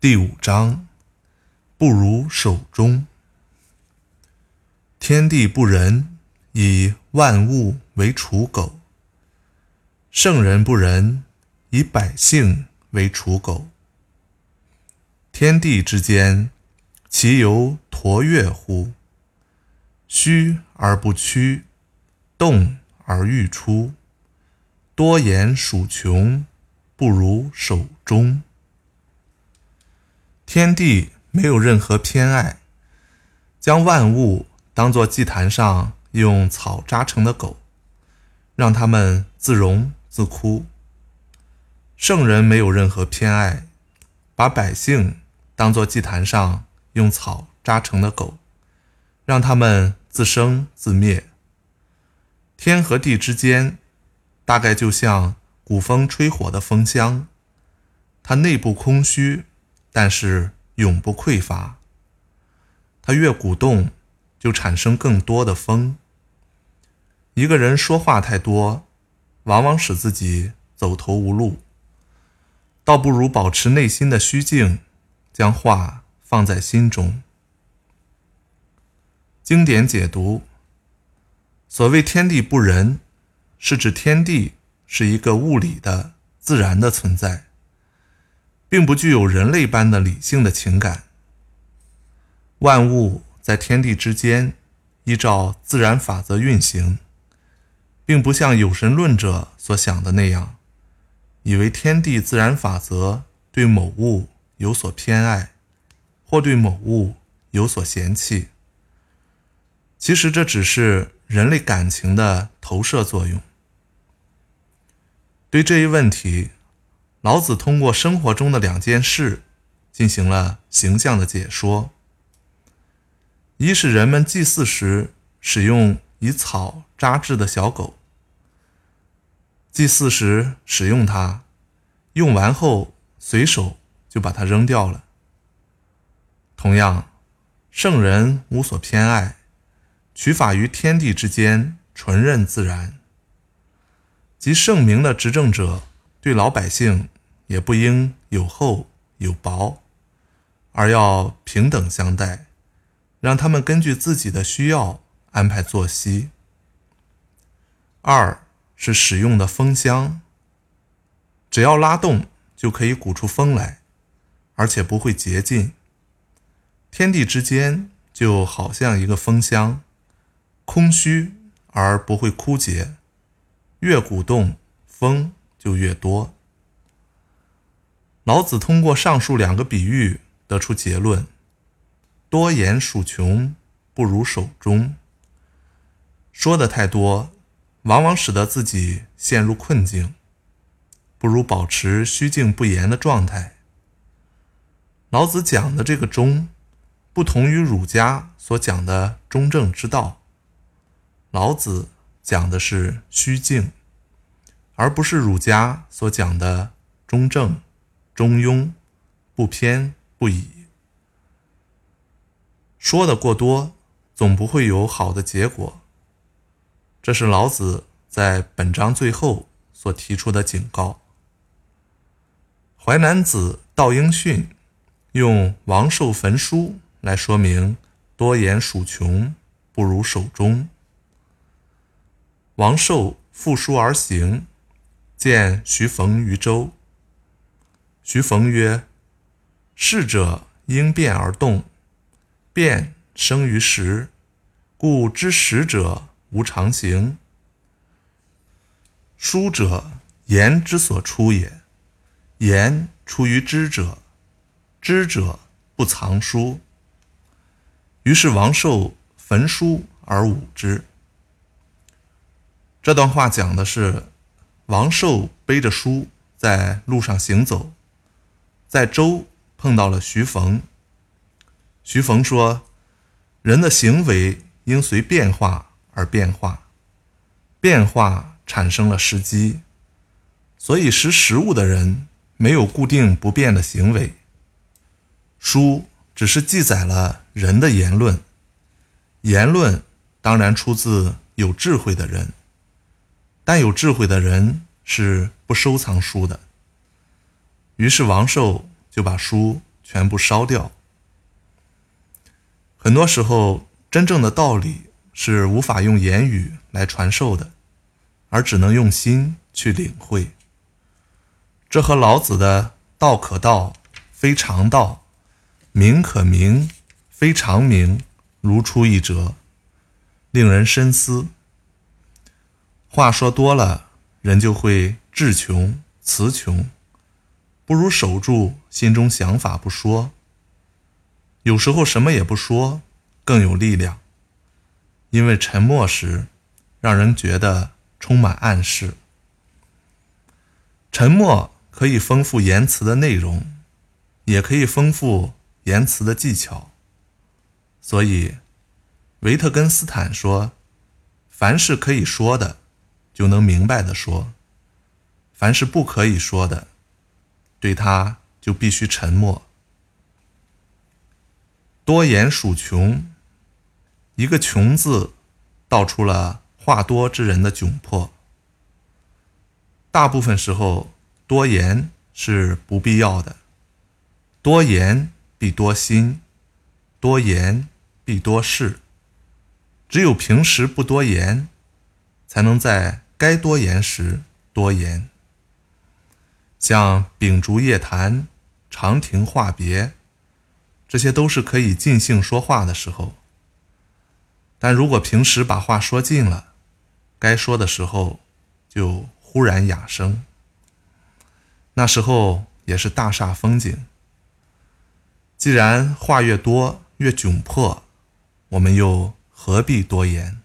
第五章，不如守中。天地不仁，以万物为刍狗；圣人不仁，以百姓为刍狗。天地之间，其犹橐越乎？虚而不屈，动而欲出。多言数穷，不如守中。天地没有任何偏爱，将万物当作祭坛上用草扎成的狗，让他们自容自枯。圣人没有任何偏爱，把百姓当作祭坛上用草扎成的狗，让他们自生自灭。天和地之间。大概就像古风吹火的风箱，它内部空虚，但是永不匮乏。它越鼓动，就产生更多的风。一个人说话太多，往往使自己走投无路，倒不如保持内心的虚静，将话放在心中。经典解读：所谓天地不仁。是指天地是一个物理的、自然的存在，并不具有人类般的理性的情感。万物在天地之间依照自然法则运行，并不像有神论者所想的那样，以为天地自然法则对某物有所偏爱，或对某物有所嫌弃。其实这只是人类感情的投射作用。对这一问题，老子通过生活中的两件事进行了形象的解说：一是人们祭祀时使用以草扎制的小狗，祭祀时使用它，用完后随手就把它扔掉了。同样，圣人无所偏爱，取法于天地之间，纯任自然。即圣明的执政者对老百姓也不应有厚有薄，而要平等相待，让他们根据自己的需要安排作息。二是使用的风箱，只要拉动就可以鼓出风来，而且不会竭尽。天地之间就好像一个风箱，空虚而不会枯竭。越鼓动，风就越多。老子通过上述两个比喻得出结论：多言数穷，不如守中。说的太多，往往使得自己陷入困境，不如保持虚静不言的状态。老子讲的这个中，不同于儒家所讲的中正之道。老子。讲的是虚静，而不是儒家所讲的中正、中庸、不偏不倚。说的过多，总不会有好的结果。这是老子在本章最后所提出的警告。淮南子道应训用王寿焚书来说明多言数穷，不如守中。王寿负书而行，见徐逢于舟。徐逢曰：“逝者应变而动，变生于时，故知时者无常行。书者，言之所出也。言出于知者，知者不藏书。于是王寿焚书而舞之。”这段话讲的是，王寿背着书在路上行走，在周碰到了徐逢。徐逢说：“人的行为应随变化而变化，变化产生了时机，所以识时务的人没有固定不变的行为。书只是记载了人的言论，言论当然出自有智慧的人。”但有智慧的人是不收藏书的。于是王寿就把书全部烧掉。很多时候，真正的道理是无法用言语来传授的，而只能用心去领会。这和老子的“道可道，非常道；名可名，非常名”如出一辙，令人深思。话说多了，人就会志穷、词穷，不如守住心中想法不说。有时候什么也不说更有力量，因为沉默时，让人觉得充满暗示。沉默。可以丰富言辞的内容，也可以丰富言辞的技巧。所以，维特根斯坦说：“凡是可以说的，就能明白的说；凡是不可以说的，对他就必须沉默。”多言属穷，一个“穷”字，道出了话多之人的窘迫。大部分时候。多言是不必要的，多言必多心，多言必多事。只有平时不多言，才能在该多言时多言。像秉烛夜谈、长亭话别，这些都是可以尽兴说话的时候。但如果平时把话说尽了，该说的时候就忽然哑声。那时候也是大煞风景。既然话越多越窘迫，我们又何必多言？